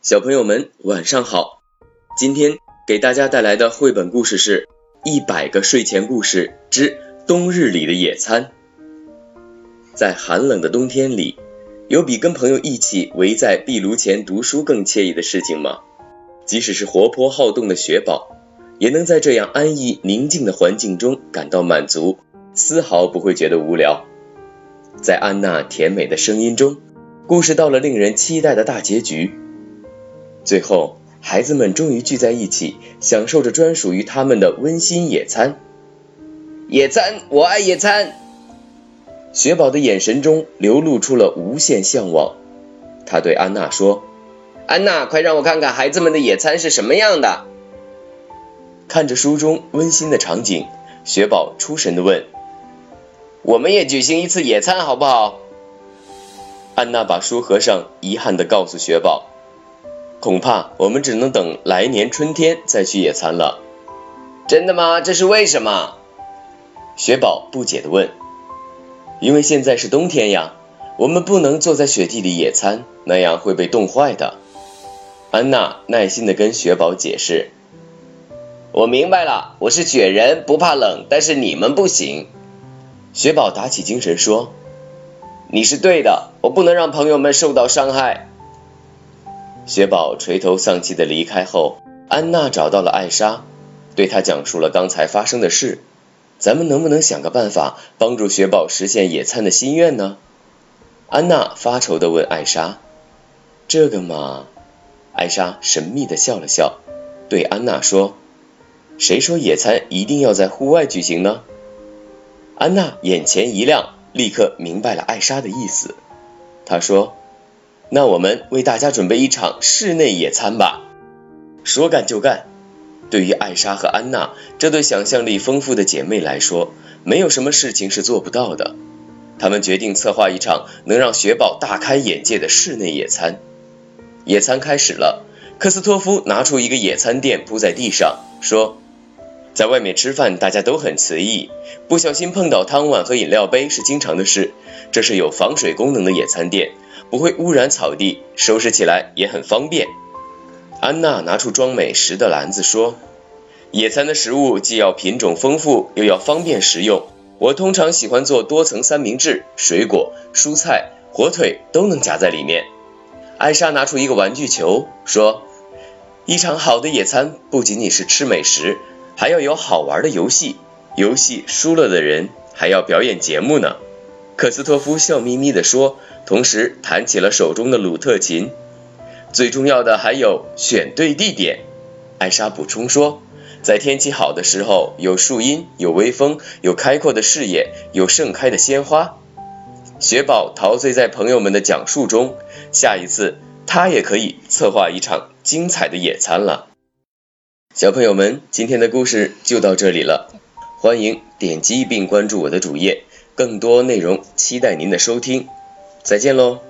小朋友们晚上好，今天给大家带来的绘本故事是《一百个睡前故事之冬日里的野餐》。在寒冷的冬天里，有比跟朋友一起围在壁炉前读书更惬意的事情吗？即使是活泼好动的雪宝，也能在这样安逸宁静的环境中感到满足，丝毫不会觉得无聊。在安娜甜美的声音中。故事到了令人期待的大结局，最后孩子们终于聚在一起，享受着专属于他们的温馨野餐。野餐，我爱野餐。雪宝的眼神中流露出了无限向往。他对安娜说：“安娜，快让我看看孩子们的野餐是什么样的。”看着书中温馨的场景，雪宝出神的问：“我们也举行一次野餐好不好？”安娜把书合上，遗憾的告诉雪宝：“恐怕我们只能等来年春天再去野餐了。”“真的吗？这是为什么？”雪宝不解地问。“因为现在是冬天呀，我们不能坐在雪地里野餐，那样会被冻坏的。”安娜耐心地跟雪宝解释。“我明白了，我是雪人，不怕冷，但是你们不行。”雪宝打起精神说。你是对的，我不能让朋友们受到伤害。雪宝垂头丧气的离开后，安娜找到了艾莎，对她讲述了刚才发生的事。咱们能不能想个办法帮助雪宝实现野餐的心愿呢？安娜发愁的问艾莎。这个嘛，艾莎神秘的笑了笑，对安娜说：“谁说野餐一定要在户外举行呢？”安娜眼前一亮。立刻明白了艾莎的意思，她说：“那我们为大家准备一场室内野餐吧。”说干就干。对于艾莎和安娜这对想象力丰富的姐妹来说，没有什么事情是做不到的。她们决定策划一场能让雪宝大开眼界的室内野餐。野餐开始了，科斯托夫拿出一个野餐垫铺在地上，说。在外面吃饭，大家都很随意，不小心碰倒汤碗和饮料杯是经常的事。这是有防水功能的野餐垫，不会污染草地，收拾起来也很方便。安娜拿出装美食的篮子说：“野餐的食物既要品种丰富，又要方便食用。我通常喜欢做多层三明治，水果、蔬菜、火腿都能夹在里面。”艾莎拿出一个玩具球说：“一场好的野餐不仅仅是吃美食。”还要有好玩的游戏，游戏输了的人还要表演节目呢。克斯托夫笑眯眯地说，同时弹起了手中的鲁特琴。最重要的还有选对地点。艾莎补充说，在天气好的时候，有树荫，有微风，有开阔的视野，有盛开的鲜花。雪宝陶醉在朋友们的讲述中，下一次他也可以策划一场精彩的野餐了。小朋友们，今天的故事就到这里了，欢迎点击并关注我的主页，更多内容期待您的收听，再见喽。